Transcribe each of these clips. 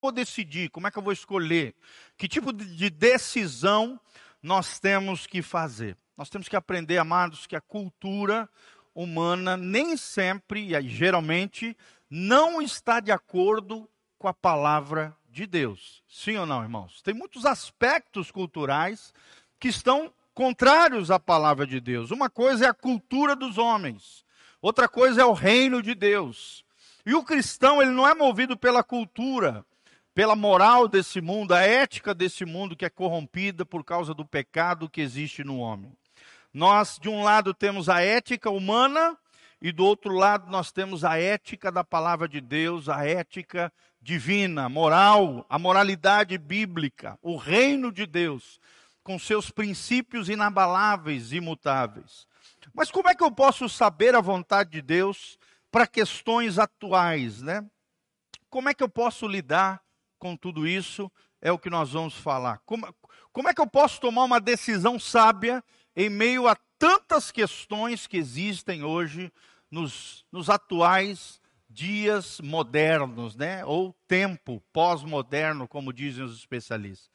vou decidir? Como é que eu vou escolher? Que tipo de decisão nós temos que fazer? Nós temos que aprender, amados, que a cultura humana nem sempre, e geralmente, não está de acordo com a palavra de Deus. Sim ou não, irmãos? Tem muitos aspectos culturais que estão contrários à palavra de Deus. Uma coisa é a cultura dos homens, outra coisa é o reino de Deus. E o cristão, ele não é movido pela cultura, pela moral desse mundo, a ética desse mundo que é corrompida por causa do pecado que existe no homem. Nós, de um lado, temos a ética humana e do outro lado nós temos a ética da palavra de Deus, a ética divina, moral, a moralidade bíblica, o reino de Deus, com seus princípios inabaláveis, imutáveis. Mas como é que eu posso saber a vontade de Deus para questões atuais, né? Como é que eu posso lidar com tudo isso é o que nós vamos falar. Como, como é que eu posso tomar uma decisão sábia em meio a tantas questões que existem hoje nos, nos atuais dias modernos, né? Ou tempo pós-moderno, como dizem os especialistas.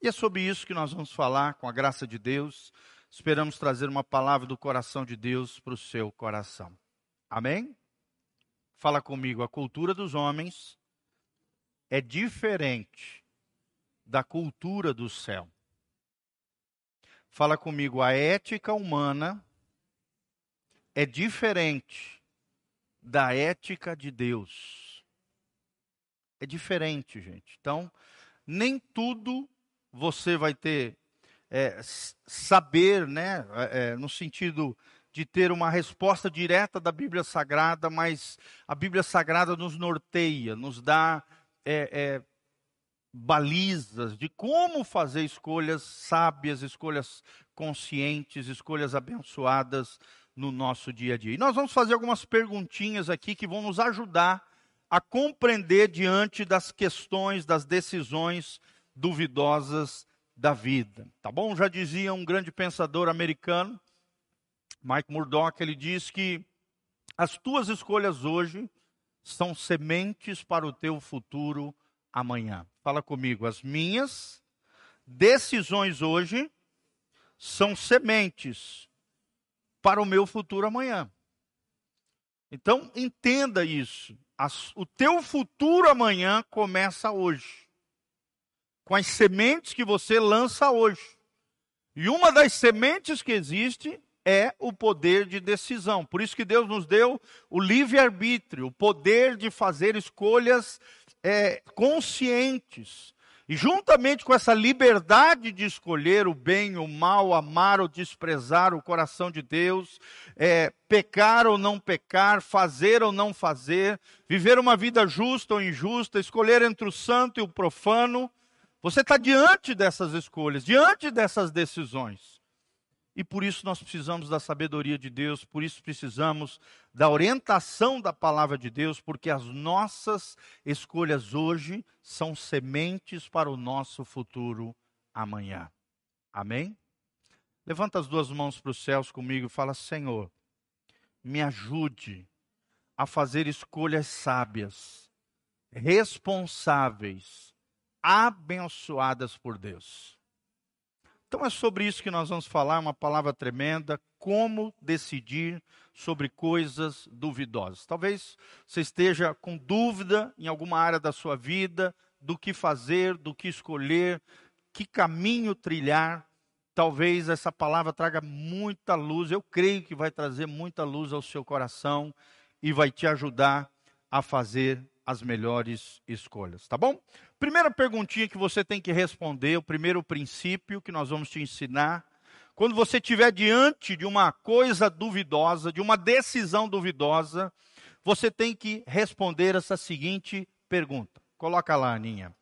E é sobre isso que nós vamos falar, com a graça de Deus. Esperamos trazer uma palavra do coração de Deus para o seu coração. Amém? Fala comigo, a cultura dos homens é diferente da cultura do céu. Fala comigo, a ética humana é diferente da ética de Deus. É diferente, gente. Então, nem tudo você vai ter é, saber, né, é, é, no sentido de ter uma resposta direta da Bíblia Sagrada, mas a Bíblia Sagrada nos norteia, nos dá é, é, balizas de como fazer escolhas sábias, escolhas conscientes, escolhas abençoadas no nosso dia a dia. E nós vamos fazer algumas perguntinhas aqui que vão nos ajudar a compreender diante das questões, das decisões duvidosas da vida. Tá bom? Já dizia um grande pensador americano, Mike Murdock, ele diz que as tuas escolhas hoje são sementes para o teu futuro amanhã. Fala comigo, as minhas decisões hoje são sementes para o meu futuro amanhã. Então, entenda isso. As, o teu futuro amanhã começa hoje. Com as sementes que você lança hoje. E uma das sementes que existe é o poder de decisão. Por isso que Deus nos deu o livre-arbítrio, o poder de fazer escolhas é, conscientes. E juntamente com essa liberdade de escolher o bem, o mal, amar ou desprezar o coração de Deus, é, pecar ou não pecar, fazer ou não fazer, viver uma vida justa ou injusta, escolher entre o santo e o profano, você está diante dessas escolhas, diante dessas decisões. E por isso nós precisamos da sabedoria de Deus, por isso precisamos da orientação da palavra de Deus, porque as nossas escolhas hoje são sementes para o nosso futuro amanhã. Amém? Levanta as duas mãos para os céus comigo e fala: Senhor, me ajude a fazer escolhas sábias, responsáveis, abençoadas por Deus. Então é sobre isso que nós vamos falar, uma palavra tremenda, como decidir sobre coisas duvidosas. Talvez você esteja com dúvida em alguma área da sua vida, do que fazer, do que escolher, que caminho trilhar. Talvez essa palavra traga muita luz, eu creio que vai trazer muita luz ao seu coração e vai te ajudar a fazer as melhores escolhas, tá bom? Primeira perguntinha que você tem que responder, o primeiro princípio que nós vamos te ensinar. Quando você estiver diante de uma coisa duvidosa, de uma decisão duvidosa, você tem que responder essa seguinte pergunta. Coloca lá, Aninha.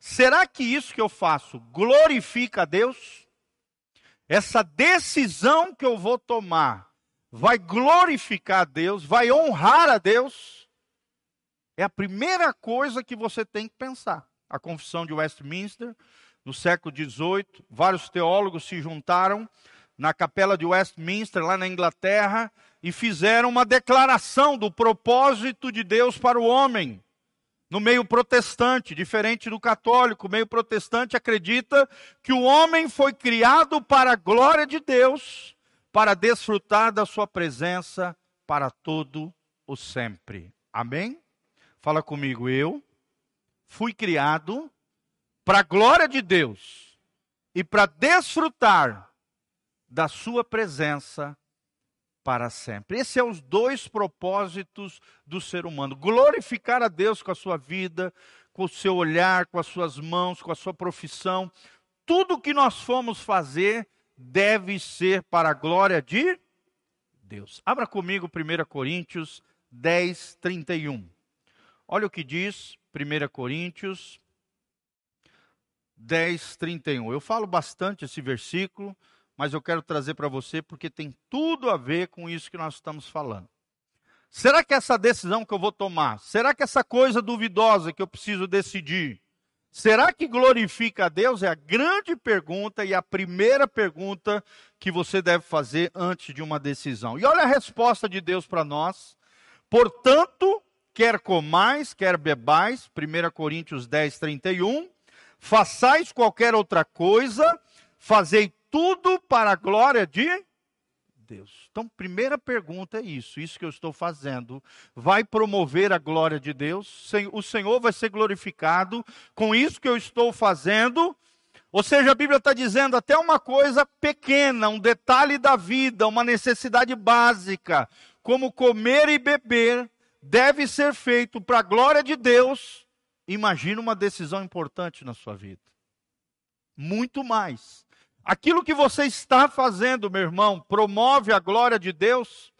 Será que isso que eu faço glorifica a Deus? Essa decisão que eu vou tomar vai glorificar a Deus, vai honrar a Deus? É a primeira coisa que você tem que pensar a Confissão de Westminster, no século XVIII. Vários teólogos se juntaram na capela de Westminster, lá na Inglaterra, e fizeram uma declaração do propósito de Deus para o homem. no meio protestante, diferente do católico, o meio protestante acredita que o homem foi criado para a glória de Deus, para desfrutar da sua presença para todo o sempre. Amém? Fala comigo, eu fui criado para a glória de Deus e para desfrutar da sua presença para sempre. Esses são os dois propósitos do ser humano: glorificar a Deus com a sua vida, com o seu olhar, com as suas mãos, com a sua profissão. Tudo que nós formos fazer deve ser para a glória de Deus. Abra comigo 1 Coríntios 10, 31. Olha o que diz 1 Coríntios 10, 31. Eu falo bastante esse versículo mas eu quero trazer para você porque tem tudo a ver com isso que nós estamos falando. Será que essa decisão que eu vou tomar, será que essa coisa duvidosa que eu preciso decidir, será que glorifica a Deus? É a grande pergunta e a primeira pergunta que você deve fazer antes de uma decisão. E olha a resposta de Deus para nós. Portanto, quer comais, quer bebais, 1 Coríntios 10, 31, façais qualquer outra coisa, fazei tudo para a glória de Deus. Então, primeira pergunta é isso: isso que eu estou fazendo vai promover a glória de Deus? O Senhor vai ser glorificado com isso que eu estou fazendo? Ou seja, a Bíblia está dizendo até uma coisa pequena, um detalhe da vida, uma necessidade básica, como comer e beber, deve ser feito para a glória de Deus. Imagina uma decisão importante na sua vida. Muito mais. Aquilo que você está fazendo, meu irmão, promove a glória de Deus?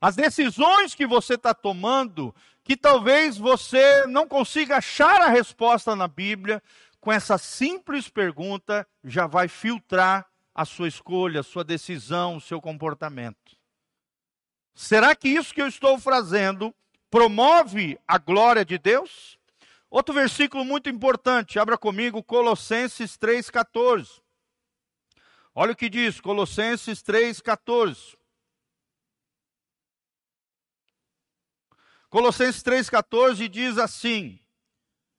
As decisões que você está tomando, que talvez você não consiga achar a resposta na Bíblia, com essa simples pergunta já vai filtrar a sua escolha, a sua decisão, o seu comportamento. Será que isso que eu estou fazendo promove a glória de Deus? Outro versículo muito importante, abra comigo Colossenses 3,14. Olha o que diz Colossenses 3,14. Colossenses 3,14 diz assim: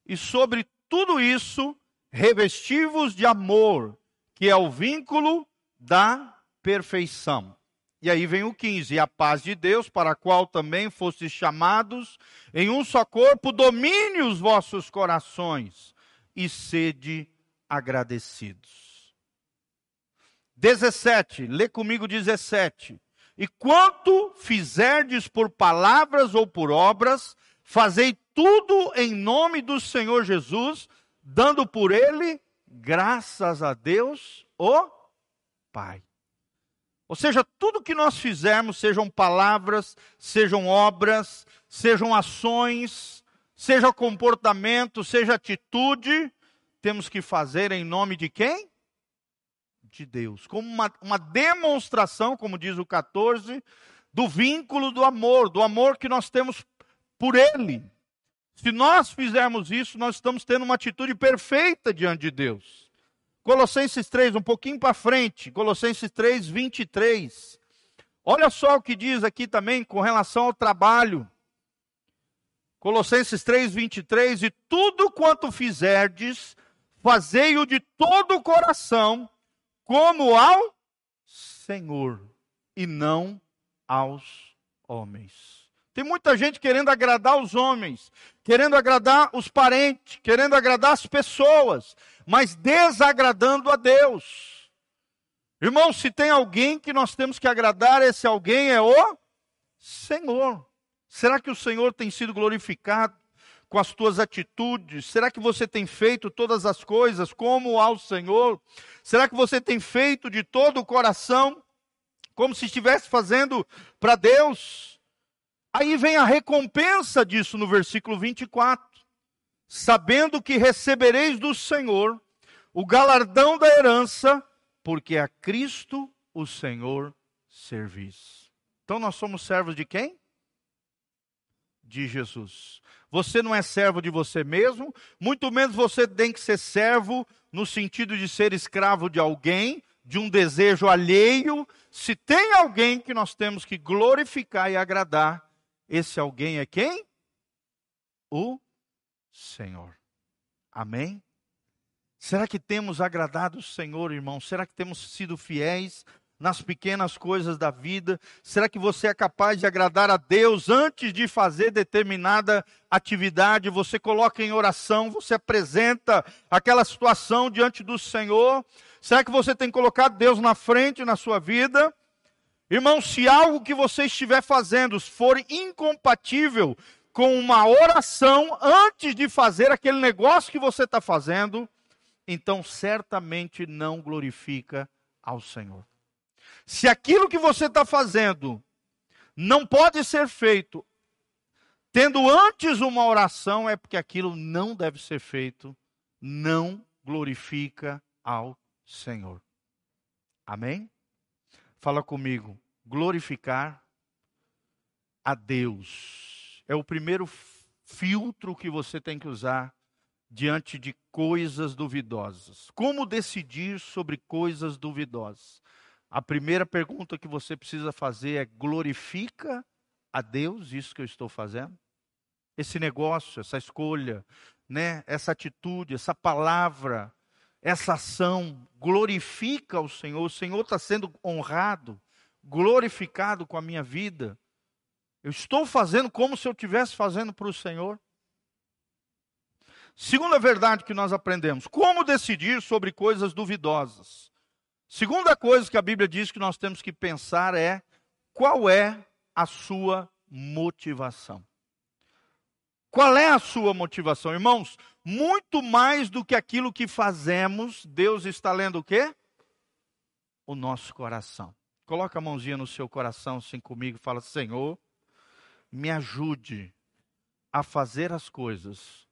E sobre tudo isso, revestivos de amor, que é o vínculo da perfeição. E aí vem o 15: E a paz de Deus, para a qual também fostes chamados, em um só corpo, domine os vossos corações e sede agradecidos. 17, lê comigo 17. E quanto fizerdes por palavras ou por obras, fazei tudo em nome do Senhor Jesus, dando por ele graças a Deus, o Pai. Ou seja, tudo que nós fizermos, sejam palavras, sejam obras, sejam ações, seja comportamento, seja atitude, temos que fazer em nome de quem? de Deus, como uma, uma demonstração, como diz o 14, do vínculo do amor, do amor que nós temos por Ele. Se nós fizermos isso, nós estamos tendo uma atitude perfeita diante de Deus. Colossenses 3, um pouquinho para frente, Colossenses 3, 23. Olha só o que diz aqui também com relação ao trabalho. Colossenses 3, 23. E tudo quanto fizerdes, fazei-o de todo o coração, como ao Senhor e não aos homens. Tem muita gente querendo agradar os homens, querendo agradar os parentes, querendo agradar as pessoas, mas desagradando a Deus. Irmão, se tem alguém que nós temos que agradar, esse alguém é o Senhor. Será que o Senhor tem sido glorificado? com as tuas atitudes? Será que você tem feito todas as coisas como ao Senhor? Será que você tem feito de todo o coração, como se estivesse fazendo para Deus? Aí vem a recompensa disso no versículo 24. Sabendo que recebereis do Senhor o galardão da herança, porque a Cristo o Senhor servis. Então nós somos servos de quem? De Jesus. Você não é servo de você mesmo, muito menos você tem que ser servo no sentido de ser escravo de alguém, de um desejo alheio. Se tem alguém que nós temos que glorificar e agradar, esse alguém é quem? O Senhor. Amém? Será que temos agradado o Senhor, irmão? Será que temos sido fiéis nas pequenas coisas da vida? Será que você é capaz de agradar a Deus antes de fazer determinada atividade? Você coloca em oração, você apresenta aquela situação diante do Senhor? Será que você tem colocado Deus na frente na sua vida? Irmão, se algo que você estiver fazendo for incompatível com uma oração antes de fazer aquele negócio que você está fazendo, então certamente não glorifica ao Senhor. Se aquilo que você está fazendo não pode ser feito tendo antes uma oração, é porque aquilo não deve ser feito, não glorifica ao Senhor. Amém? Fala comigo. Glorificar a Deus é o primeiro filtro que você tem que usar diante de coisas duvidosas. Como decidir sobre coisas duvidosas? A primeira pergunta que você precisa fazer é: glorifica a Deus isso que eu estou fazendo? Esse negócio, essa escolha, né, essa atitude, essa palavra, essa ação glorifica o Senhor, o Senhor está sendo honrado, glorificado com a minha vida. Eu estou fazendo como se eu estivesse fazendo para o Senhor. Segunda verdade que nós aprendemos: como decidir sobre coisas duvidosas. Segunda coisa que a Bíblia diz que nós temos que pensar é qual é a sua motivação. Qual é a sua motivação, irmãos? Muito mais do que aquilo que fazemos, Deus está lendo o quê? O nosso coração. Coloca a mãozinha no seu coração assim comigo fala: Senhor, me ajude a fazer as coisas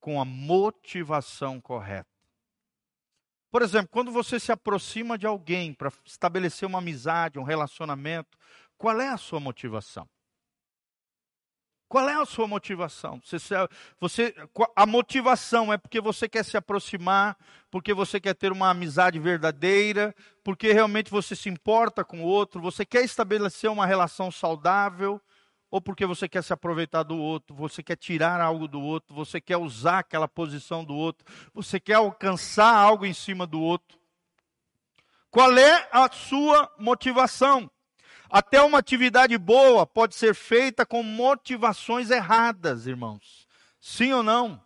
com a motivação correta. Por exemplo, quando você se aproxima de alguém para estabelecer uma amizade, um relacionamento, qual é a sua motivação? Qual é a sua motivação? Você, você, a motivação é porque você quer se aproximar, porque você quer ter uma amizade verdadeira, porque realmente você se importa com o outro, você quer estabelecer uma relação saudável, ou porque você quer se aproveitar do outro, você quer tirar algo do outro, você quer usar aquela posição do outro, você quer alcançar algo em cima do outro. Qual é a sua motivação? Até uma atividade boa pode ser feita com motivações erradas, irmãos. Sim ou não?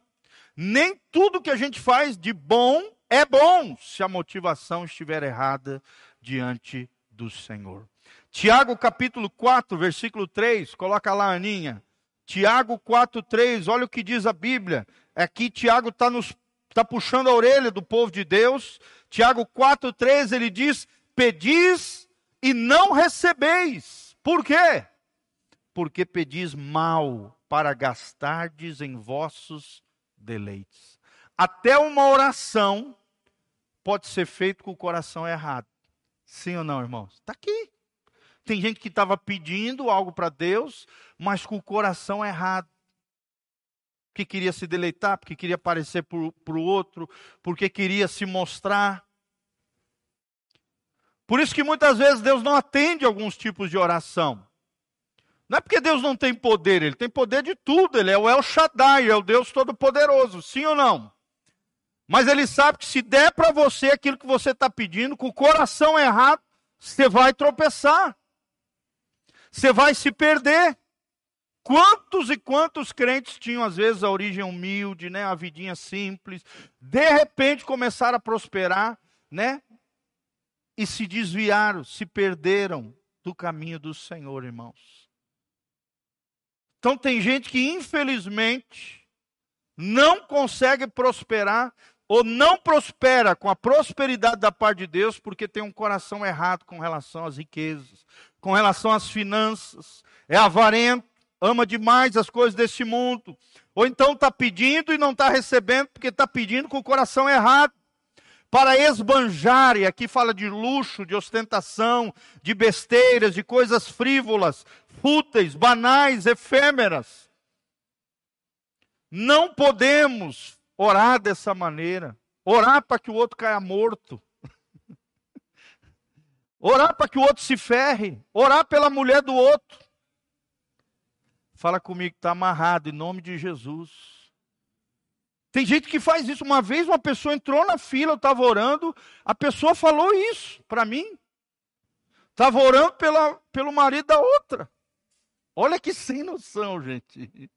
Nem tudo que a gente faz de bom é bom se a motivação estiver errada diante do Senhor. Tiago capítulo 4, versículo 3, coloca lá, Aninha. Tiago 4, 3, olha o que diz a Bíblia. Aqui Tiago está tá puxando a orelha do povo de Deus. Tiago 4, 3, ele diz: Pedis e não recebeis. Por quê? Porque pedis mal para gastardes em vossos deleites. Até uma oração pode ser feita com o coração errado. Sim ou não, irmãos? Está aqui. Tem gente que estava pedindo algo para Deus, mas com o coração errado. Porque queria se deleitar, porque queria aparecer para o outro, porque queria se mostrar. Por isso que muitas vezes Deus não atende alguns tipos de oração. Não é porque Deus não tem poder, Ele tem poder de tudo, Ele é o El Shaddai, é o Deus Todo-Poderoso, sim ou não? Mas Ele sabe que se der para você aquilo que você está pedindo, com o coração errado, você vai tropeçar, você vai se perder. Quantos e quantos crentes tinham, às vezes, a origem humilde, né, a vidinha simples, de repente começaram a prosperar, né? E se desviaram, se perderam do caminho do Senhor, irmãos. Então tem gente que infelizmente não consegue prosperar ou não prospera com a prosperidade da parte de Deus porque tem um coração errado com relação às riquezas, com relação às finanças, é avarento, ama demais as coisas desse mundo, ou então está pedindo e não está recebendo porque está pedindo com o coração errado para esbanjar, e aqui fala de luxo, de ostentação, de besteiras, de coisas frívolas, fúteis, banais, efêmeras. Não podemos orar dessa maneira. Orar para que o outro caia morto. Orar para que o outro se ferre. Orar pela mulher do outro. Fala comigo, está amarrado em nome de Jesus. Tem gente que faz isso. Uma vez uma pessoa entrou na fila, eu estava orando, a pessoa falou isso para mim. Estava orando pela, pelo marido da outra. Olha que sem noção, gente.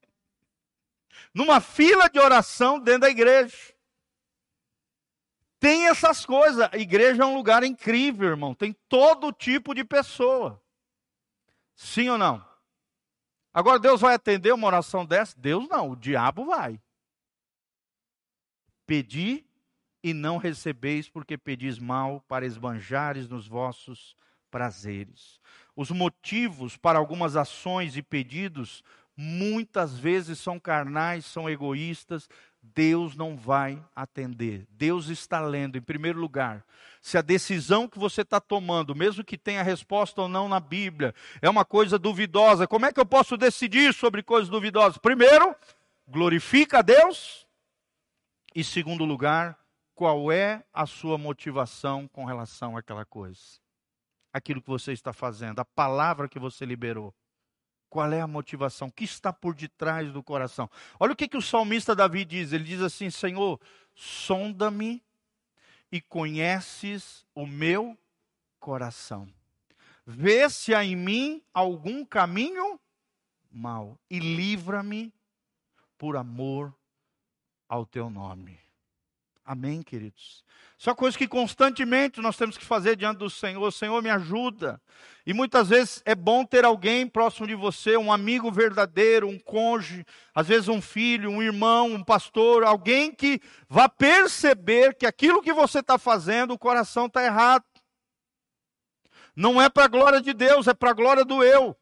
Numa fila de oração dentro da igreja. Tem essas coisas. A igreja é um lugar incrível, irmão. Tem todo tipo de pessoa. Sim ou não? Agora Deus vai atender uma oração dessa? Deus não, o diabo vai. Pedi e não recebeis, porque pedis mal para esbanjares nos vossos prazeres. Os motivos para algumas ações e pedidos muitas vezes são carnais, são egoístas, Deus não vai atender. Deus está lendo, em primeiro lugar, se a decisão que você está tomando, mesmo que tenha resposta ou não na Bíblia, é uma coisa duvidosa. Como é que eu posso decidir sobre coisas duvidosas? Primeiro, glorifica a Deus e, segundo lugar, qual é a sua motivação com relação àquela coisa? Aquilo que você está fazendo, a palavra que você liberou. Qual é a motivação? O que está por detrás do coração? Olha o que, que o salmista Davi diz. Ele diz assim: Senhor, sonda-me e conheces o meu coração. Vê se há em mim algum caminho mau e livra-me por amor ao teu nome. Amém, queridos? Só coisa que constantemente nós temos que fazer diante do Senhor. Senhor, me ajuda. E muitas vezes é bom ter alguém próximo de você, um amigo verdadeiro, um cônjuge, às vezes um filho, um irmão, um pastor, alguém que vá perceber que aquilo que você está fazendo, o coração está errado. Não é para a glória de Deus, é para a glória do eu.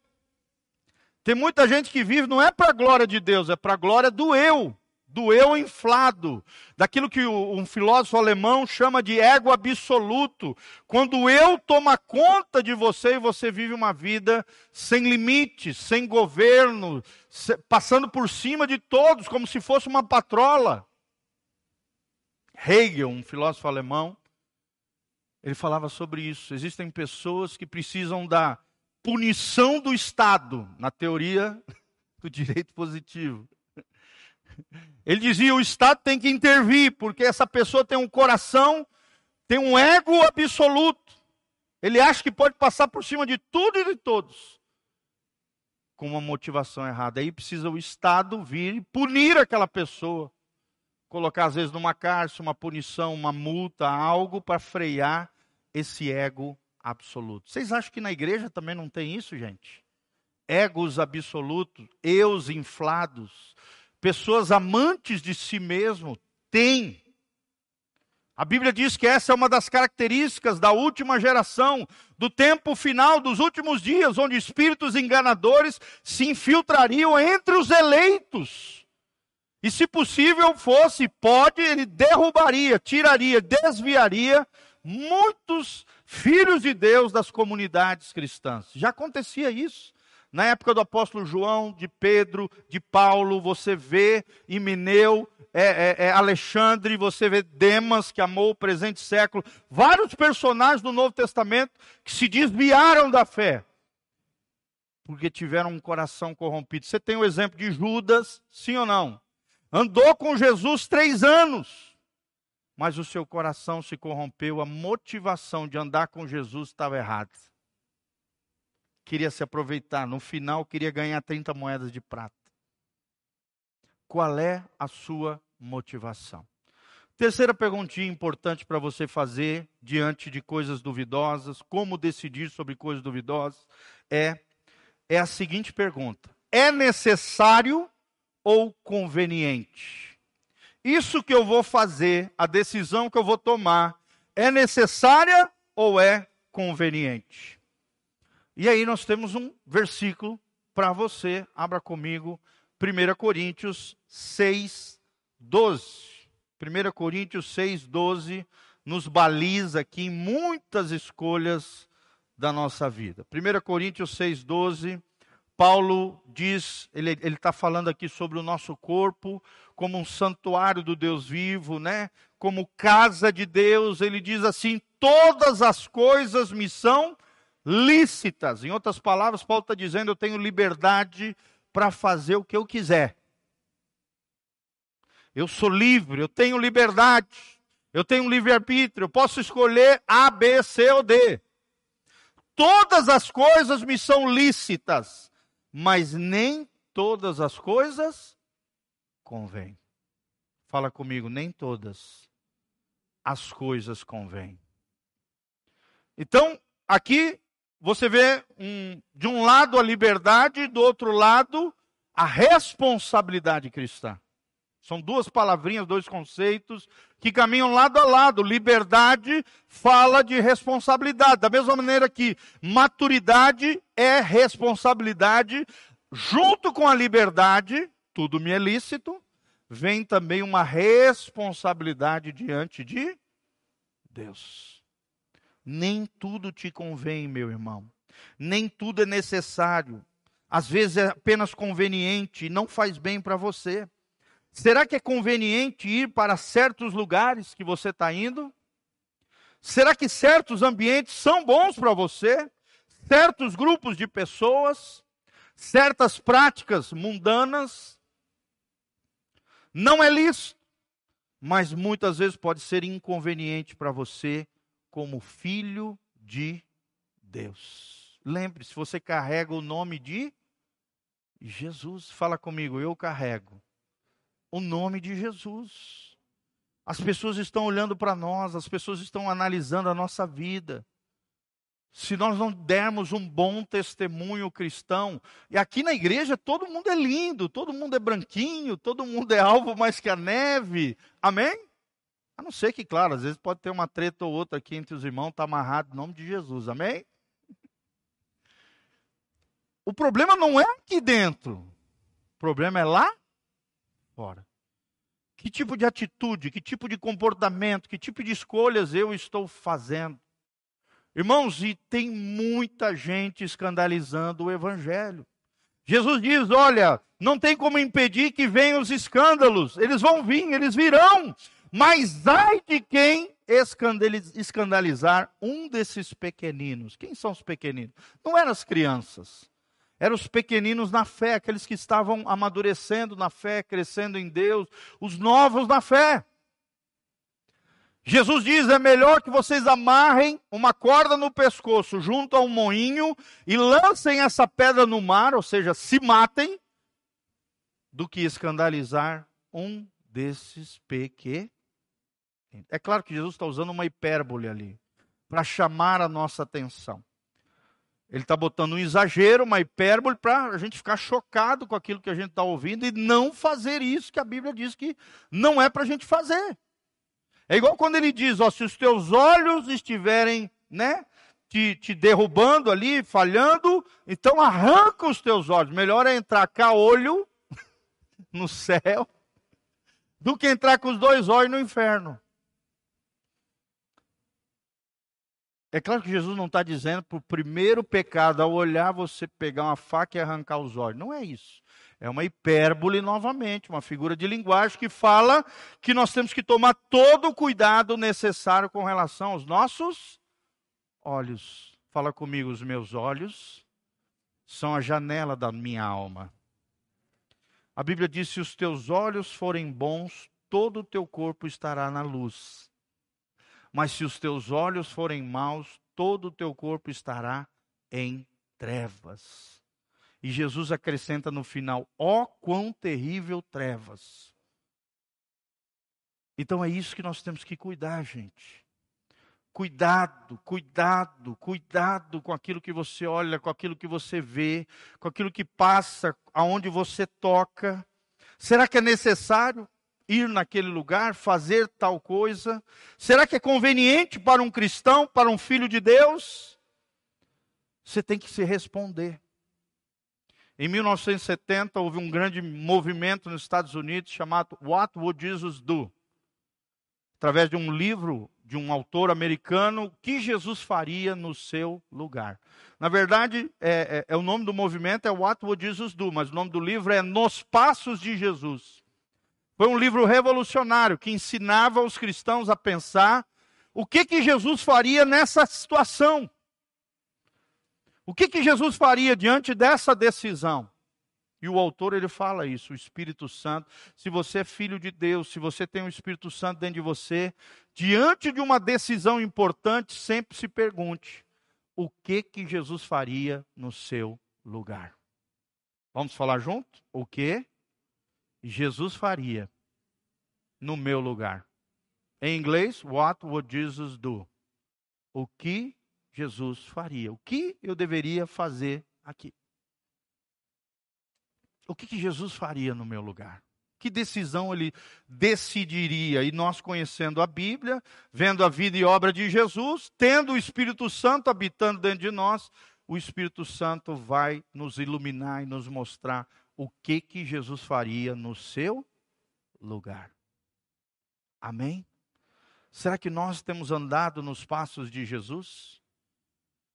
Tem muita gente que vive, não é para a glória de Deus, é para a glória do eu do eu inflado, daquilo que um filósofo alemão chama de ego absoluto. Quando eu toma conta de você e você vive uma vida sem limites, sem governo, passando por cima de todos, como se fosse uma patrola. Hegel, um filósofo alemão, ele falava sobre isso. Existem pessoas que precisam da punição do Estado, na teoria do direito positivo ele dizia: o Estado tem que intervir, porque essa pessoa tem um coração, tem um ego absoluto. Ele acha que pode passar por cima de tudo e de todos, com uma motivação errada. Aí precisa o Estado vir e punir aquela pessoa, colocar às vezes numa cárcere, uma punição, uma multa, algo para frear esse ego absoluto. Vocês acham que na igreja também não tem isso, gente? Egos absolutos, eus inflados, pessoas amantes de si mesmo têm. A Bíblia diz que essa é uma das características da última geração, do tempo final, dos últimos dias, onde espíritos enganadores se infiltrariam entre os eleitos. E se possível fosse, pode, ele derrubaria, tiraria, desviaria muitos filhos de Deus das comunidades cristãs. Já acontecia isso. Na época do apóstolo João, de Pedro, de Paulo, você vê Imineu, é, é, é Alexandre, você vê Demas, que amou o presente século, vários personagens do Novo Testamento que se desviaram da fé, porque tiveram um coração corrompido. Você tem o exemplo de Judas, sim ou não? Andou com Jesus três anos, mas o seu coração se corrompeu, a motivação de andar com Jesus estava errada queria se aproveitar, no final queria ganhar 30 moedas de prata. Qual é a sua motivação? Terceira perguntinha importante para você fazer diante de coisas duvidosas, como decidir sobre coisas duvidosas, é, é a seguinte pergunta: é necessário ou conveniente? Isso que eu vou fazer, a decisão que eu vou tomar, é necessária ou é conveniente? E aí nós temos um versículo para você. Abra comigo 1 Coríntios 6, 12. 1 Coríntios 6, 12 nos baliza aqui em muitas escolhas da nossa vida. 1 Coríntios 6, 12, Paulo diz, ele está falando aqui sobre o nosso corpo como um santuário do Deus vivo, né? Como casa de Deus. Ele diz assim: todas as coisas me são lícitas. Em outras palavras, Paulo está dizendo: eu tenho liberdade para fazer o que eu quiser. Eu sou livre, eu tenho liberdade, eu tenho livre-arbítrio, eu posso escolher A, B, C ou D. Todas as coisas me são lícitas, mas nem todas as coisas convêm. Fala comigo, nem todas as coisas convêm. Então, aqui você vê um, de um lado a liberdade, do outro lado a responsabilidade cristã. São duas palavrinhas, dois conceitos que caminham lado a lado. Liberdade fala de responsabilidade. Da mesma maneira que maturidade é responsabilidade, junto com a liberdade, tudo me é lícito, vem também uma responsabilidade diante de Deus. Nem tudo te convém, meu irmão. Nem tudo é necessário. Às vezes é apenas conveniente e não faz bem para você. Será que é conveniente ir para certos lugares que você está indo? Será que certos ambientes são bons para você? Certos grupos de pessoas? Certas práticas mundanas? Não é lícito, mas muitas vezes pode ser inconveniente para você como filho de Deus. Lembre-se, você carrega o nome de Jesus. Fala comigo, eu carrego o nome de Jesus. As pessoas estão olhando para nós, as pessoas estão analisando a nossa vida. Se nós não dermos um bom testemunho cristão, e aqui na igreja todo mundo é lindo, todo mundo é branquinho, todo mundo é alvo mais que a neve, amém? A não ser que, claro, às vezes pode ter uma treta ou outra aqui entre os irmãos, está amarrado em nome de Jesus, amém? O problema não é aqui dentro, o problema é lá fora. Que tipo de atitude, que tipo de comportamento, que tipo de escolhas eu estou fazendo? Irmãos, e tem muita gente escandalizando o Evangelho. Jesus diz: olha, não tem como impedir que venham os escândalos, eles vão vir, eles virão. Mas ai de quem escandalizar um desses pequeninos. Quem são os pequeninos? Não eram as crianças. Eram os pequeninos na fé, aqueles que estavam amadurecendo na fé, crescendo em Deus, os novos na fé. Jesus diz: é melhor que vocês amarrem uma corda no pescoço junto a um moinho e lancem essa pedra no mar, ou seja, se matem, do que escandalizar um desses pequeninos. É claro que Jesus está usando uma hipérbole ali, para chamar a nossa atenção. Ele está botando um exagero, uma hipérbole, para a gente ficar chocado com aquilo que a gente está ouvindo e não fazer isso que a Bíblia diz que não é para a gente fazer. É igual quando ele diz: ó, se os teus olhos estiverem, né, te, te derrubando ali, falhando, então arranca os teus olhos. Melhor é entrar cá olho no céu do que entrar com os dois olhos no inferno. É claro que Jesus não está dizendo para o primeiro pecado, ao olhar, você pegar uma faca e arrancar os olhos. Não é isso. É uma hipérbole novamente, uma figura de linguagem que fala que nós temos que tomar todo o cuidado necessário com relação aos nossos olhos. Fala comigo, os meus olhos são a janela da minha alma. A Bíblia diz: se os teus olhos forem bons, todo o teu corpo estará na luz. Mas se os teus olhos forem maus, todo o teu corpo estará em trevas. E Jesus acrescenta no final: ó oh, quão terrível trevas. Então é isso que nós temos que cuidar, gente. Cuidado, cuidado, cuidado com aquilo que você olha, com aquilo que você vê, com aquilo que passa, aonde você toca. Será que é necessário? Ir naquele lugar, fazer tal coisa? Será que é conveniente para um cristão, para um filho de Deus? Você tem que se responder. Em 1970 houve um grande movimento nos Estados Unidos chamado What Would Jesus Do? Através de um livro de um autor americano, o que Jesus faria no seu lugar. Na verdade, é, é, é, o nome do movimento é What Would Jesus Do, mas o nome do livro é Nos Passos de Jesus. Foi um livro revolucionário que ensinava os cristãos a pensar o que, que Jesus faria nessa situação. O que, que Jesus faria diante dessa decisão? E o autor ele fala isso, o Espírito Santo. Se você é filho de Deus, se você tem o Espírito Santo dentro de você, diante de uma decisão importante, sempre se pergunte: o que que Jesus faria no seu lugar? Vamos falar junto? O que Jesus faria no meu lugar? Em inglês, what would Jesus do? O que Jesus faria? O que eu deveria fazer aqui? O que, que Jesus faria no meu lugar? Que decisão ele decidiria? E nós, conhecendo a Bíblia, vendo a vida e obra de Jesus, tendo o Espírito Santo habitando dentro de nós, o Espírito Santo vai nos iluminar e nos mostrar o que que Jesus faria no seu lugar. Amém? Será que nós temos andado nos passos de Jesus?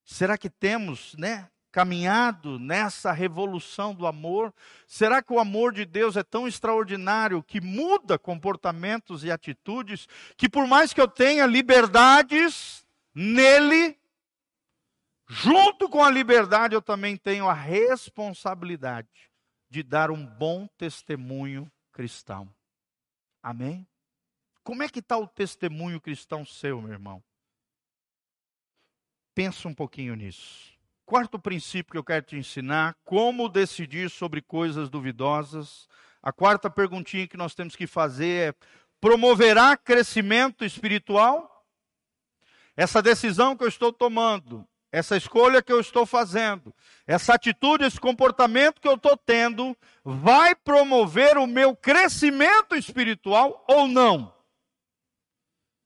Será que temos, né, caminhado nessa revolução do amor? Será que o amor de Deus é tão extraordinário que muda comportamentos e atitudes que por mais que eu tenha liberdades nele, junto com a liberdade eu também tenho a responsabilidade de dar um bom testemunho cristão. Amém? Como é que está o testemunho cristão seu, meu irmão? Pensa um pouquinho nisso. Quarto princípio que eu quero te ensinar: como decidir sobre coisas duvidosas. A quarta perguntinha que nós temos que fazer é: promoverá crescimento espiritual? Essa decisão que eu estou tomando, essa escolha que eu estou fazendo, essa atitude, esse comportamento que eu estou tendo, vai promover o meu crescimento espiritual ou não?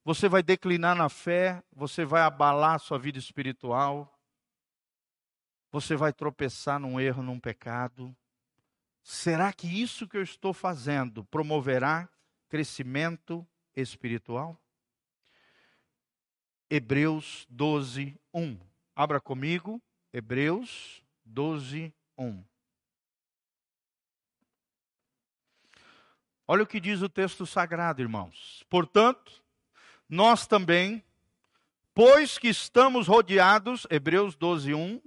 Você vai declinar na fé, você vai abalar sua vida espiritual, você vai tropeçar num erro, num pecado. Será que isso que eu estou fazendo promoverá crescimento espiritual? Hebreus 12, 1. Abra comigo, Hebreus 12, 1. Olha o que diz o texto sagrado, irmãos. Portanto, nós também, pois que estamos rodeados, Hebreus 12, 1,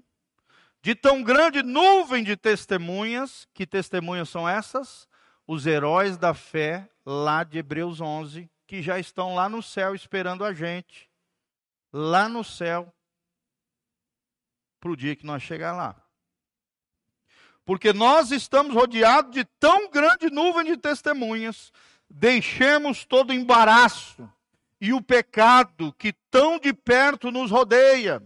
de tão grande nuvem de testemunhas, que testemunhas são essas? Os heróis da fé, lá de Hebreus 11, que já estão lá no céu esperando a gente, lá no céu, para o dia que nós chegar lá. Porque nós estamos rodeados de tão grande nuvem de testemunhas, deixemos todo o embaraço e o pecado que tão de perto nos rodeia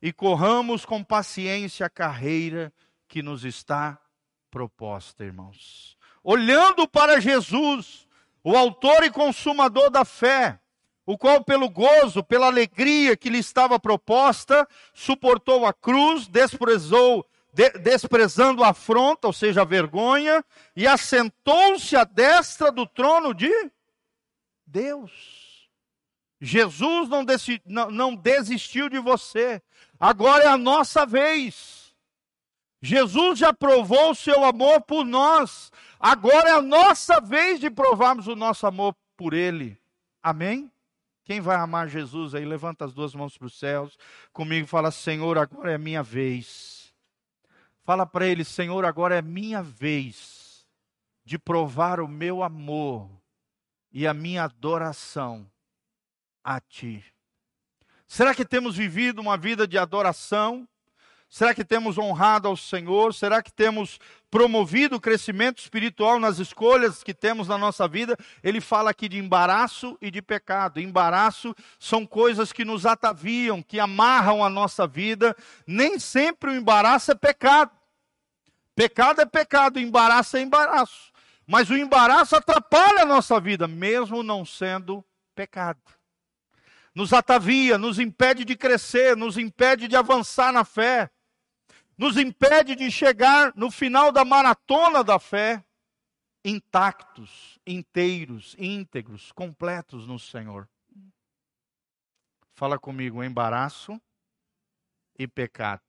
e corramos com paciência a carreira que nos está proposta, irmãos. Olhando para Jesus, o autor e consumador da fé, o qual, pelo gozo, pela alegria que lhe estava proposta, suportou a cruz, desprezou, de, desprezando a afronta, ou seja, a vergonha, e assentou-se à destra do trono de Deus. Jesus não, não, não desistiu de você. Agora é a nossa vez. Jesus já provou o seu amor por nós. Agora é a nossa vez de provarmos o nosso amor por Ele. Amém? Quem vai amar Jesus aí, levanta as duas mãos para os céus. Comigo fala: Senhor, agora é minha vez. Fala para Ele: Senhor, agora é minha vez de provar o meu amor e a minha adoração a Ti. Será que temos vivido uma vida de adoração? Será que temos honrado ao Senhor? Será que temos promovido o crescimento espiritual nas escolhas que temos na nossa vida? Ele fala aqui de embaraço e de pecado. Embaraço são coisas que nos ataviam, que amarram a nossa vida. Nem sempre o embaraço é pecado. Pecado é pecado, embaraço é embaraço. Mas o embaraço atrapalha a nossa vida, mesmo não sendo pecado nos atavia, nos impede de crescer, nos impede de avançar na fé, nos impede de chegar no final da maratona da fé intactos, inteiros, íntegros, completos no Senhor. Fala comigo, embaraço e pecado.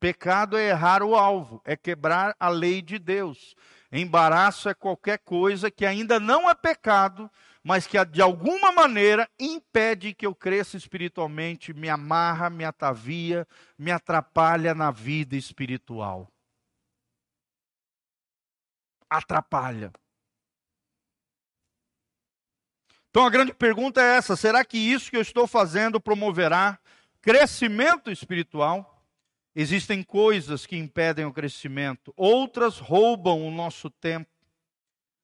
Pecado é errar o alvo, é quebrar a lei de Deus. Embaraço é qualquer coisa que ainda não é pecado, mas que de alguma maneira impede que eu cresça espiritualmente, me amarra, me atavia, me atrapalha na vida espiritual. atrapalha. Então a grande pergunta é essa: será que isso que eu estou fazendo promoverá crescimento espiritual? Existem coisas que impedem o crescimento, outras roubam o nosso tempo.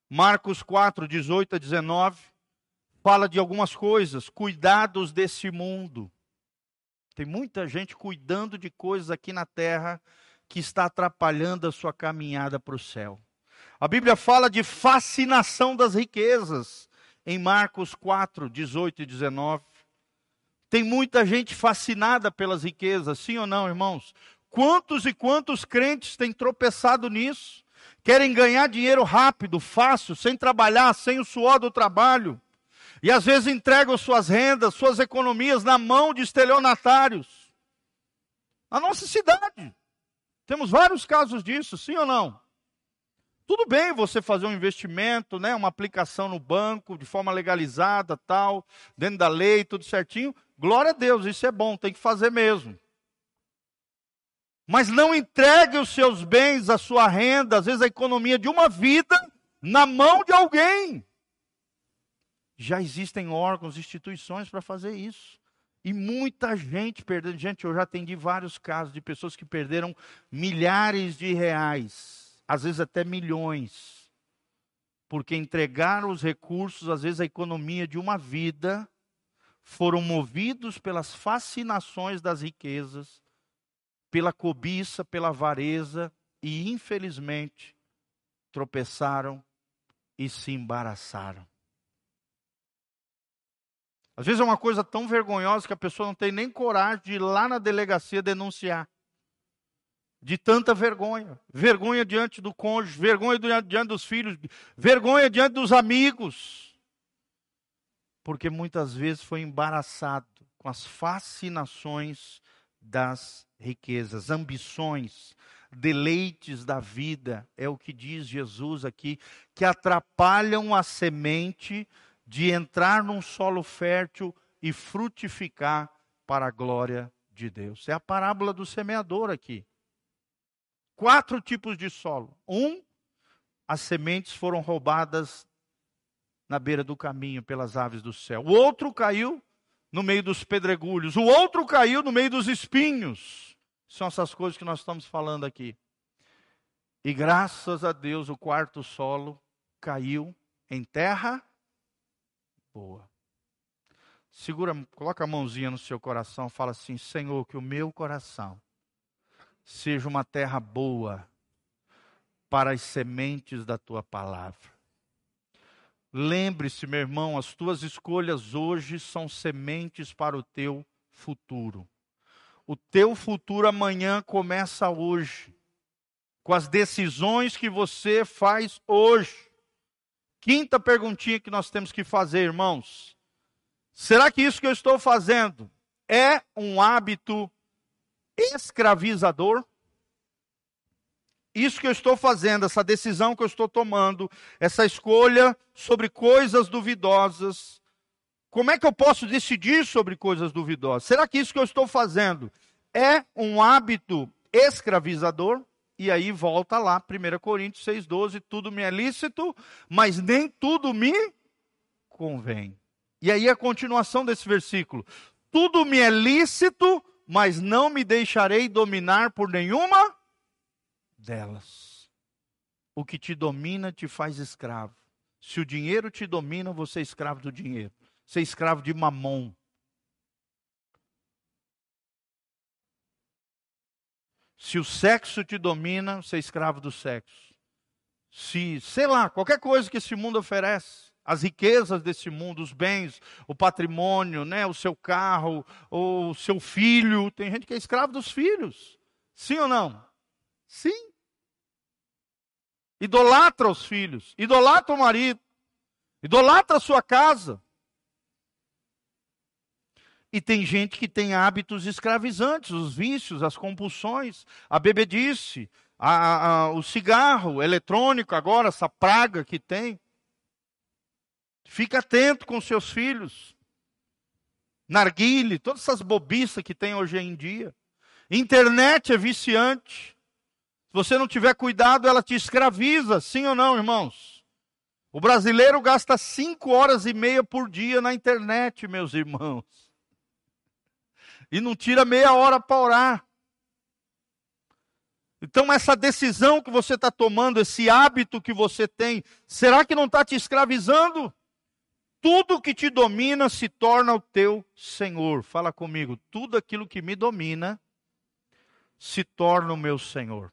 Marcos 4, 18 a 19 fala de algumas coisas, cuidados desse mundo. Tem muita gente cuidando de coisas aqui na terra que está atrapalhando a sua caminhada para o céu. A Bíblia fala de fascinação das riquezas em Marcos 4, 18 e 19. Tem muita gente fascinada pelas riquezas, sim ou não, irmãos? Quantos e quantos crentes têm tropeçado nisso? Querem ganhar dinheiro rápido, fácil, sem trabalhar, sem o suor do trabalho. E às vezes entregam suas rendas, suas economias na mão de estelionatários. Na nossa cidade. Temos vários casos disso, sim ou não? Tudo bem você fazer um investimento, né, uma aplicação no banco de forma legalizada, tal, dentro da lei, tudo certinho. Glória a Deus, isso é bom, tem que fazer mesmo. Mas não entregue os seus bens, a sua renda, às vezes a economia de uma vida, na mão de alguém. Já existem órgãos, instituições para fazer isso. E muita gente perdendo. Gente, eu já atendi vários casos de pessoas que perderam milhares de reais às vezes até milhões, porque entregaram os recursos, às vezes a economia de uma vida, foram movidos pelas fascinações das riquezas, pela cobiça, pela avareza e, infelizmente, tropeçaram e se embaraçaram. Às vezes é uma coisa tão vergonhosa que a pessoa não tem nem coragem de ir lá na delegacia denunciar de tanta vergonha. Vergonha diante do cônjuge, vergonha diante dos filhos, vergonha diante dos amigos. Porque muitas vezes foi embaraçado com as fascinações das riquezas, ambições, deleites da vida, é o que diz Jesus aqui, que atrapalham a semente de entrar num solo fértil e frutificar para a glória de Deus. É a parábola do semeador aqui quatro tipos de solo. Um, as sementes foram roubadas na beira do caminho pelas aves do céu. O outro caiu no meio dos pedregulhos. O outro caiu no meio dos espinhos. São essas coisas que nós estamos falando aqui. E graças a Deus, o quarto solo caiu em terra boa. Segura, coloca a mãozinha no seu coração, fala assim: Senhor, que o meu coração seja uma terra boa para as sementes da tua palavra. Lembre-se, meu irmão, as tuas escolhas hoje são sementes para o teu futuro. O teu futuro amanhã começa hoje, com as decisões que você faz hoje. Quinta perguntinha que nós temos que fazer, irmãos. Será que isso que eu estou fazendo é um hábito escravizador. Isso que eu estou fazendo, essa decisão que eu estou tomando, essa escolha sobre coisas duvidosas, como é que eu posso decidir sobre coisas duvidosas? Será que isso que eu estou fazendo é um hábito escravizador? E aí volta lá, 1 Coríntios 6,12: tudo me é lícito, mas nem tudo me convém. E aí a continuação desse versículo: tudo me é lícito, mas não me deixarei dominar por nenhuma delas. O que te domina te faz escravo. Se o dinheiro te domina, você é escravo do dinheiro. Você é escravo de mamon. Se o sexo te domina, você é escravo do sexo. Se, sei lá, qualquer coisa que esse mundo oferece as riquezas desse mundo, os bens, o patrimônio, né, o seu carro, o seu filho. Tem gente que é escravo dos filhos. Sim ou não? Sim. Idolatra os filhos, idolatra o marido, idolatra a sua casa. E tem gente que tem hábitos escravizantes, os vícios, as compulsões, a bebedice, a, a, o cigarro eletrônico agora, essa praga que tem. Fica atento com seus filhos. Narguile, todas essas bobiças que tem hoje em dia. Internet é viciante. Você não tiver cuidado, ela te escraviza, sim ou não, irmãos? O brasileiro gasta cinco horas e meia por dia na internet, meus irmãos. E não tira meia hora para orar. Então, essa decisão que você está tomando, esse hábito que você tem, será que não está te escravizando? Tudo que te domina se torna o teu Senhor. Fala comigo, tudo aquilo que me domina se torna o meu Senhor.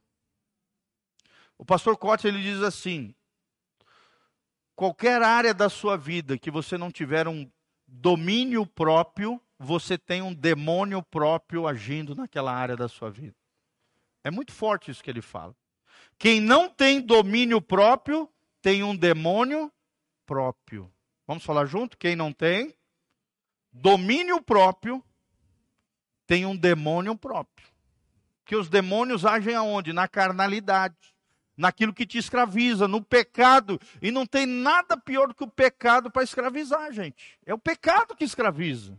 O pastor Cote ele diz assim: qualquer área da sua vida que você não tiver um domínio próprio, você tem um demônio próprio agindo naquela área da sua vida. É muito forte isso que ele fala. Quem não tem domínio próprio tem um demônio próprio. Vamos falar junto? Quem não tem domínio próprio tem um demônio próprio. Que os demônios agem aonde? Na carnalidade, naquilo que te escraviza, no pecado. E não tem nada pior do que o pecado para escravizar, gente. É o pecado que escraviza.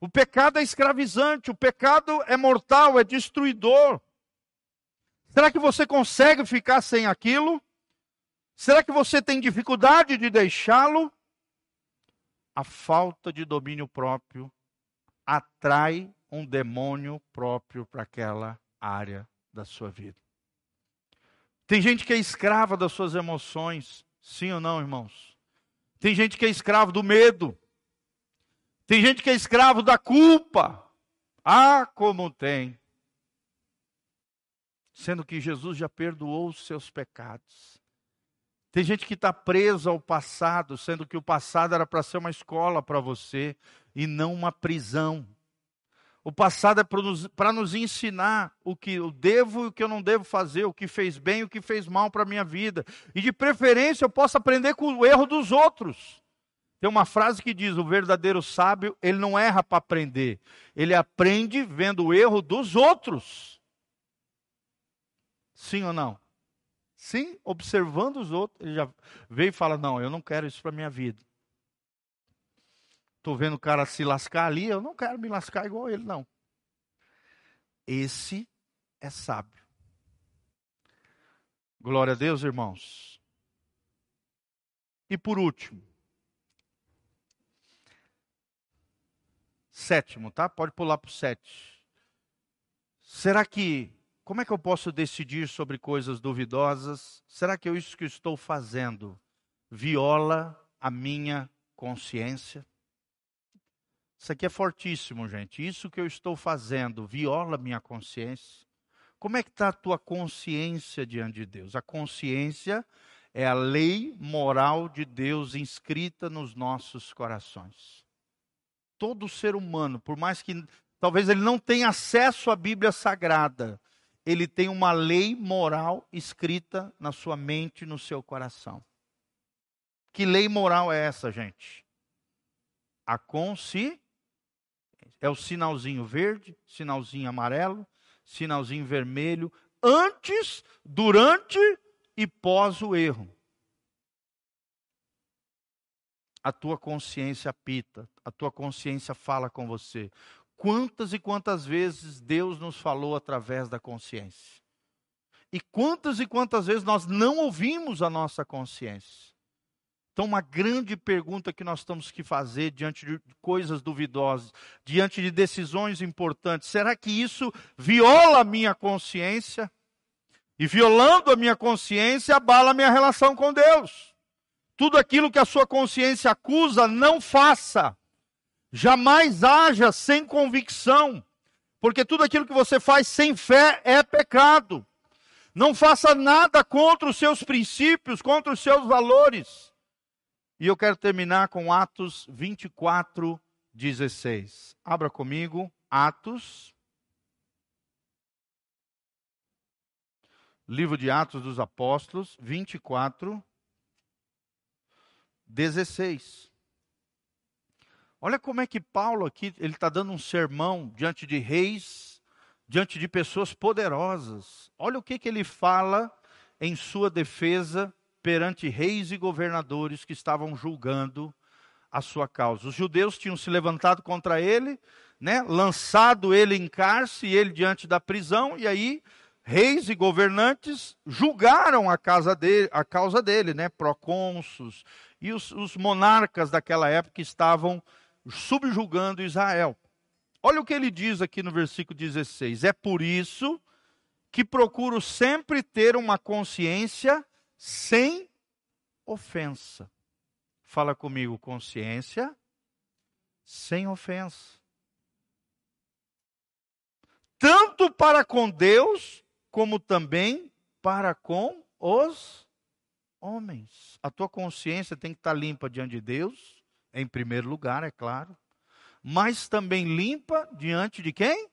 O pecado é escravizante, o pecado é mortal, é destruidor. Será que você consegue ficar sem aquilo? Será que você tem dificuldade de deixá-lo? A falta de domínio próprio atrai um demônio próprio para aquela área da sua vida. Tem gente que é escrava das suas emoções, sim ou não, irmãos? Tem gente que é escravo do medo. Tem gente que é escravo da culpa. Ah, como tem. Sendo que Jesus já perdoou os seus pecados. Tem gente que está presa ao passado, sendo que o passado era para ser uma escola para você e não uma prisão. O passado é para nos, ensinar o que eu devo e o que eu não devo fazer, o que fez bem e o que fez mal para a minha vida. E de preferência eu posso aprender com o erro dos outros. Tem uma frase que diz: o verdadeiro sábio, ele não erra para aprender, ele aprende vendo o erro dos outros. Sim ou não? Sim, observando os outros, ele já veio e fala: Não, eu não quero isso para minha vida. Estou vendo o cara se lascar ali, eu não quero me lascar igual ele, não. Esse é sábio. Glória a Deus, irmãos. E por último, Sétimo, tá? Pode pular para o sete. Será que, como é que eu posso decidir sobre coisas duvidosas? Será que eu, isso que eu estou fazendo viola a minha consciência? Isso aqui é fortíssimo, gente. Isso que eu estou fazendo viola minha consciência? Como é que está a tua consciência diante de Deus? A consciência é a lei moral de Deus inscrita nos nossos corações todo ser humano, por mais que talvez ele não tenha acesso à Bíblia Sagrada, ele tem uma lei moral escrita na sua mente, no seu coração. Que lei moral é essa, gente? A consciência. É o sinalzinho verde, sinalzinho amarelo, sinalzinho vermelho, antes, durante e pós o erro. a tua consciência apita, a tua consciência fala com você. Quantas e quantas vezes Deus nos falou através da consciência? E quantas e quantas vezes nós não ouvimos a nossa consciência? Então, uma grande pergunta que nós temos que fazer diante de coisas duvidosas, diante de decisões importantes: será que isso viola a minha consciência? E violando a minha consciência, abala a minha relação com Deus. Tudo aquilo que a sua consciência acusa, não faça. Jamais haja sem convicção, porque tudo aquilo que você faz sem fé é pecado. Não faça nada contra os seus princípios, contra os seus valores. E eu quero terminar com Atos 24, 16. Abra comigo, Atos. Livro de Atos dos Apóstolos, 24, 16. Olha como é que Paulo aqui, ele está dando um sermão diante de reis, diante de pessoas poderosas. Olha o que, que ele fala em sua defesa perante reis e governadores que estavam julgando a sua causa. Os judeus tinham se levantado contra ele, né, lançado ele em cárcere, ele diante da prisão, e aí reis e governantes julgaram a, casa dele, a causa dele, né? Procônsulos e os, os monarcas daquela época estavam subjugando Israel. Olha o que ele diz aqui no versículo 16: É por isso que procuro sempre ter uma consciência sem ofensa. Fala comigo, consciência sem ofensa. Tanto para com Deus, como também para com os homens. A tua consciência tem que estar limpa diante de Deus, em primeiro lugar, é claro, mas também limpa diante de quem?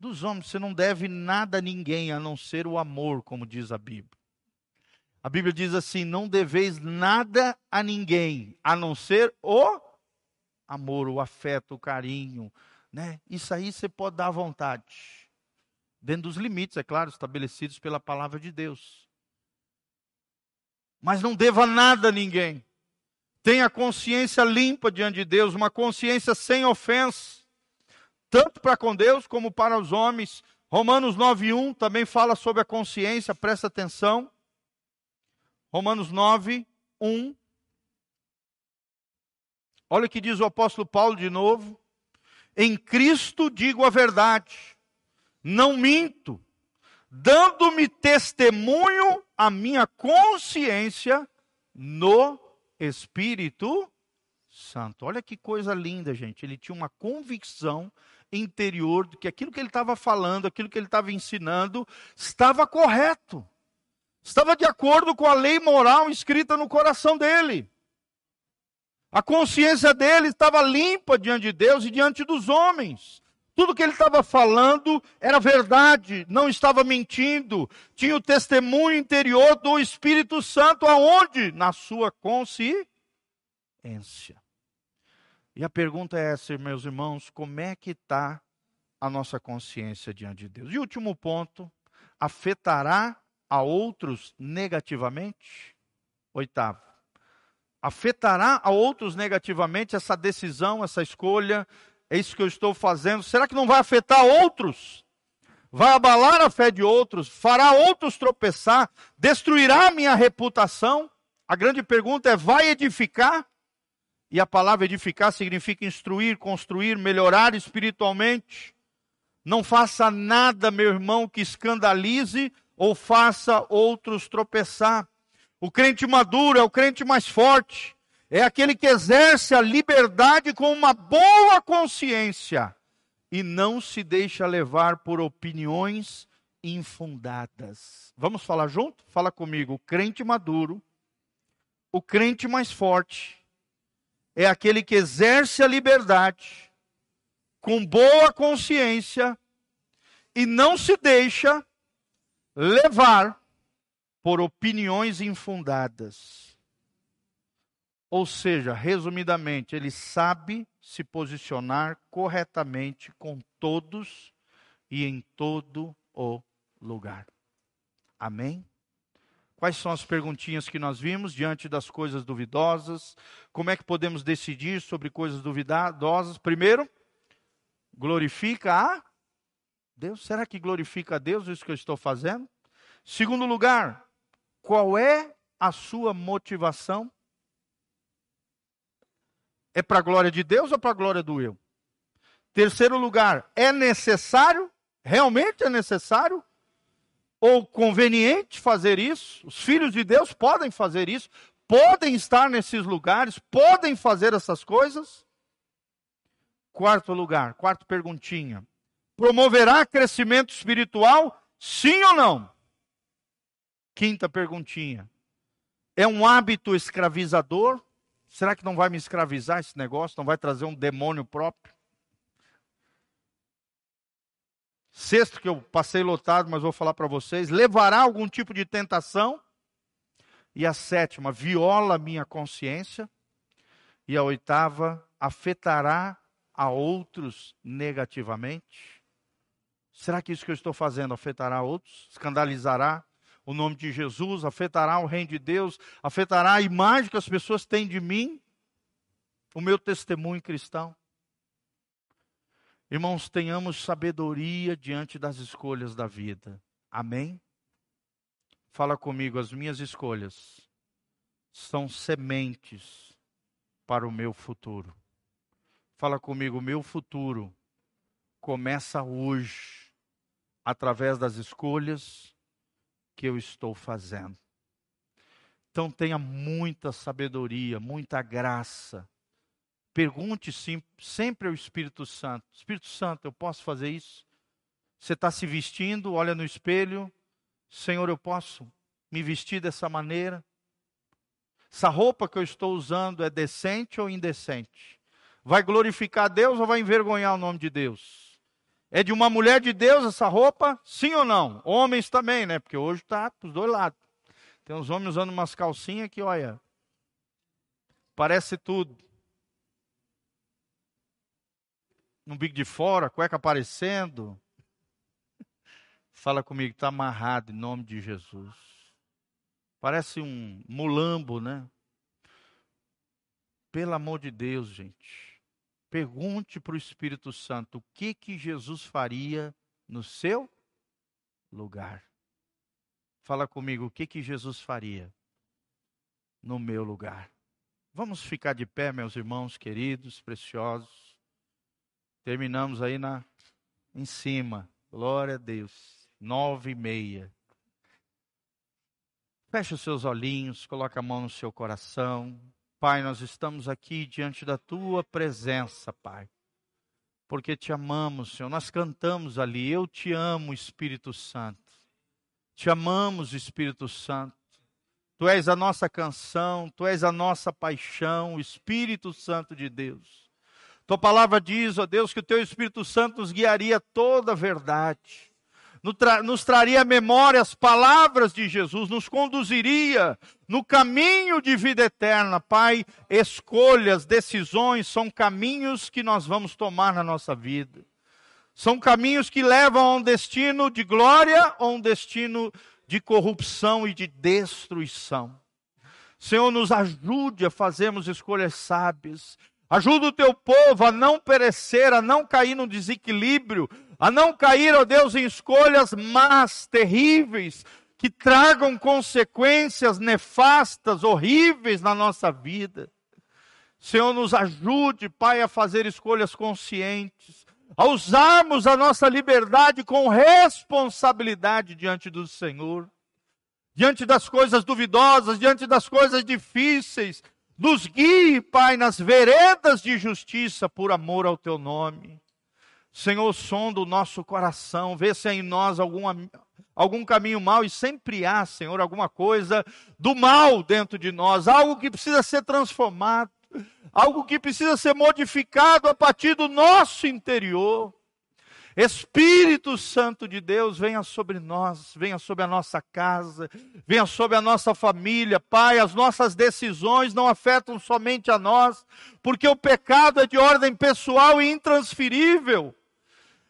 Dos homens. Você não deve nada a ninguém a não ser o amor, como diz a Bíblia. A Bíblia diz assim: não deveis nada a ninguém a não ser o amor, o afeto, o carinho, né? Isso aí você pode dar à vontade, dentro dos limites, é claro, estabelecidos pela palavra de Deus. Mas não deva nada a ninguém. Tenha consciência limpa diante de Deus, uma consciência sem ofensa, tanto para com Deus como para os homens. Romanos 9:1 também fala sobre a consciência, presta atenção. Romanos 9, 1. Olha o que diz o apóstolo Paulo de novo. Em Cristo digo a verdade, não minto, dando-me testemunho a minha consciência no Espírito Santo. Olha que coisa linda, gente. Ele tinha uma convicção interior de que aquilo que ele estava falando, aquilo que ele estava ensinando, estava correto. Estava de acordo com a lei moral escrita no coração dele. A consciência dele estava limpa diante de Deus e diante dos homens. Tudo que ele estava falando era verdade, não estava mentindo. Tinha o testemunho interior do Espírito Santo aonde? Na sua consciência. E a pergunta é essa, meus irmãos, como é que está a nossa consciência diante de Deus? E último ponto, afetará a outros negativamente? Oitavo, afetará a outros negativamente essa decisão, essa escolha? É isso que eu estou fazendo. Será que não vai afetar outros? Vai abalar a fé de outros? Fará outros tropeçar? Destruirá a minha reputação? A grande pergunta é: vai edificar? E a palavra edificar significa instruir, construir, melhorar espiritualmente. Não faça nada, meu irmão, que escandalize ou faça outros tropeçar. O crente maduro é o crente mais forte, é aquele que exerce a liberdade com uma boa consciência e não se deixa levar por opiniões infundadas. Vamos falar junto? Fala comigo. O crente maduro, o crente mais forte, é aquele que exerce a liberdade com boa consciência e não se deixa levar por opiniões infundadas. Ou seja, resumidamente, ele sabe se posicionar corretamente com todos e em todo o lugar. Amém? Quais são as perguntinhas que nós vimos diante das coisas duvidosas? Como é que podemos decidir sobre coisas duvidosas? Primeiro, glorifica a Deus? Será que glorifica a Deus isso que eu estou fazendo? Segundo lugar, qual é a sua motivação? É para a glória de Deus ou para a glória do eu? Terceiro lugar, é necessário? Realmente é necessário? Ou conveniente fazer isso? Os filhos de Deus podem fazer isso? Podem estar nesses lugares? Podem fazer essas coisas? Quarto lugar, quarta perguntinha. Promoverá crescimento espiritual? Sim ou não? Quinta perguntinha. É um hábito escravizador? Será que não vai me escravizar esse negócio? Não vai trazer um demônio próprio? Sexto, que eu passei lotado, mas vou falar para vocês: levará algum tipo de tentação? E a sétima, viola minha consciência? E a oitava, afetará a outros negativamente? Será que isso que eu estou fazendo afetará outros? Escandalizará o nome de Jesus? Afetará o reino de Deus? Afetará a imagem que as pessoas têm de mim? O meu testemunho cristão? Irmãos, tenhamos sabedoria diante das escolhas da vida. Amém? Fala comigo, as minhas escolhas são sementes para o meu futuro. Fala comigo, meu futuro começa hoje, através das escolhas que eu estou fazendo. Então tenha muita sabedoria, muita graça. Pergunte sim, sempre ao Espírito Santo: Espírito Santo, eu posso fazer isso? Você está se vestindo, olha no espelho, Senhor, eu posso me vestir dessa maneira? Essa roupa que eu estou usando é decente ou indecente? Vai glorificar Deus ou vai envergonhar o nome de Deus? É de uma mulher de Deus essa roupa? Sim ou não? Homens também, né? Porque hoje está para os dois lados. Tem uns homens usando umas calcinhas que, olha, parece tudo. Um bico de fora, cueca aparecendo. Fala comigo, está amarrado em nome de Jesus. Parece um mulambo, né? Pelo amor de Deus, gente. Pergunte para o Espírito Santo o que que Jesus faria no seu lugar. Fala comigo, o que que Jesus faria no meu lugar? Vamos ficar de pé, meus irmãos queridos, preciosos. Terminamos aí na em cima. Glória a Deus. Nove e meia. Feche os seus olhinhos, coloque a mão no seu coração. Pai, nós estamos aqui diante da tua presença, Pai. Porque te amamos, Senhor. Nós cantamos ali, eu te amo, Espírito Santo. Te amamos, Espírito Santo. Tu és a nossa canção, tu és a nossa paixão, Espírito Santo de Deus. Tua palavra diz, ó Deus, que o teu Espírito Santo nos guiaria toda a verdade. Nos, tra nos traria memória as palavras de Jesus, nos conduziria no caminho de vida eterna. Pai, escolhas, decisões são caminhos que nós vamos tomar na nossa vida. São caminhos que levam a um destino de glória ou um destino de corrupção e de destruição. Senhor, nos ajude a fazermos escolhas sábias. Ajuda o teu povo a não perecer, a não cair no desequilíbrio, a não cair, ó Deus, em escolhas más, terríveis, que tragam consequências nefastas, horríveis na nossa vida. Senhor, nos ajude, Pai, a fazer escolhas conscientes, a usarmos a nossa liberdade com responsabilidade diante do Senhor, diante das coisas duvidosas, diante das coisas difíceis. Nos guie, Pai, nas veredas de justiça por amor ao teu nome. Senhor, sonda o nosso coração, vê se há em nós algum, algum caminho mal, e sempre há, Senhor, alguma coisa do mal dentro de nós, algo que precisa ser transformado algo que precisa ser modificado a partir do nosso interior. Espírito Santo de Deus, venha sobre nós, venha sobre a nossa casa, venha sobre a nossa família. Pai, as nossas decisões não afetam somente a nós, porque o pecado é de ordem pessoal e intransferível.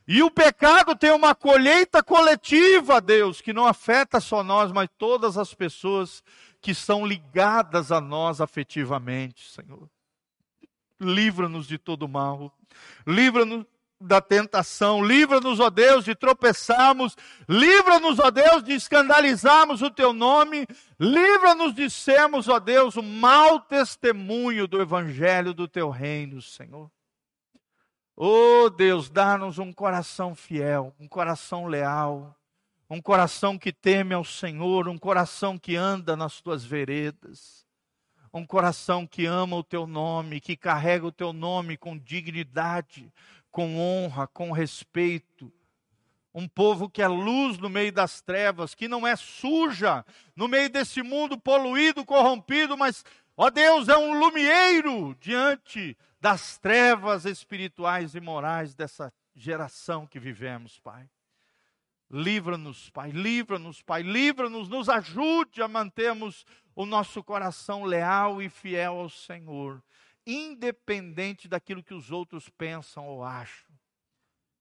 E o pecado tem uma colheita coletiva, Deus, que não afeta só nós, mas todas as pessoas que são ligadas a nós afetivamente, Senhor. Livra-nos de todo mal, livra-nos da tentação, livra-nos, ó Deus, de tropeçarmos, livra-nos, ó Deus, de escandalizarmos o teu nome, livra-nos de sermos, ó Deus, o mau testemunho do evangelho do teu reino, Senhor. Oh Deus, dá-nos um coração fiel, um coração leal, um coração que teme ao Senhor, um coração que anda nas tuas veredas um coração que ama o teu nome, que carrega o teu nome com dignidade, com honra, com respeito. Um povo que é luz no meio das trevas, que não é suja no meio desse mundo poluído, corrompido, mas, ó Deus, é um lumieiro diante das trevas espirituais e morais dessa geração que vivemos, Pai. Livra-nos, Pai, livra-nos, Pai, livra-nos, nos ajude a mantermos o nosso coração leal e fiel ao Senhor, independente daquilo que os outros pensam ou acham.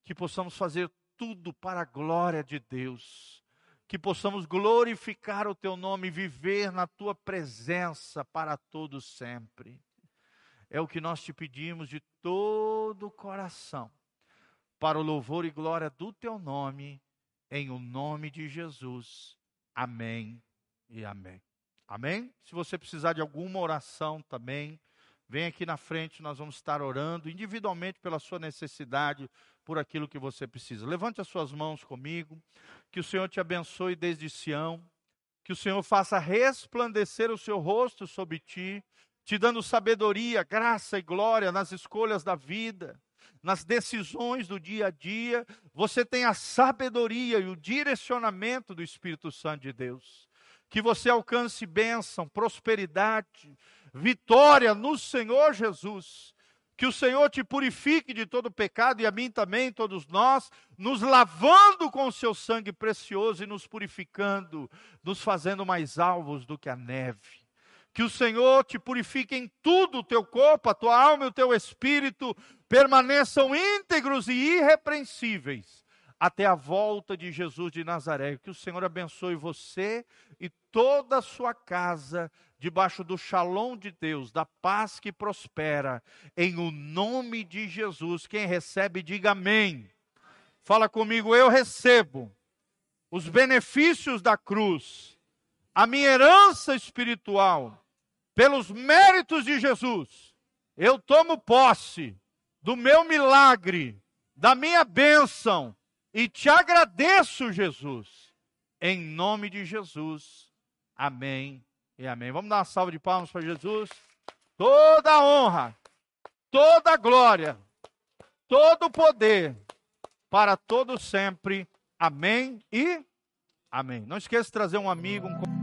Que possamos fazer tudo para a glória de Deus, que possamos glorificar o Teu nome e viver na Tua presença para todos sempre. É o que nós te pedimos de todo o coração, para o louvor e glória do Teu nome, em o nome de Jesus. Amém e amém. Amém? Se você precisar de alguma oração também, vem aqui na frente, nós vamos estar orando individualmente pela sua necessidade, por aquilo que você precisa. Levante as suas mãos comigo, que o Senhor te abençoe desde Sião, que o Senhor faça resplandecer o seu rosto sobre ti, te dando sabedoria, graça e glória nas escolhas da vida nas decisões do dia a dia, você tem a sabedoria e o direcionamento do Espírito Santo de Deus. Que você alcance bênção, prosperidade, vitória no Senhor Jesus. Que o Senhor te purifique de todo pecado e a mim também, todos nós, nos lavando com o seu sangue precioso e nos purificando, nos fazendo mais alvos do que a neve que o Senhor te purifique em tudo, o teu corpo, a tua alma e o teu espírito permaneçam íntegros e irrepreensíveis até a volta de Jesus de Nazaré. Que o Senhor abençoe você e toda a sua casa debaixo do shalom de Deus, da paz que prospera, em o nome de Jesus. Quem recebe, diga amém. Fala comigo, eu recebo os benefícios da cruz, a minha herança espiritual pelos méritos de Jesus, eu tomo posse do meu milagre, da minha bênção, e te agradeço, Jesus, em nome de Jesus. Amém e amém. Vamos dar uma salva de palmas para Jesus. Toda a honra, toda a glória, todo o poder, para todo sempre. Amém e amém. Não esqueça de trazer um amigo, um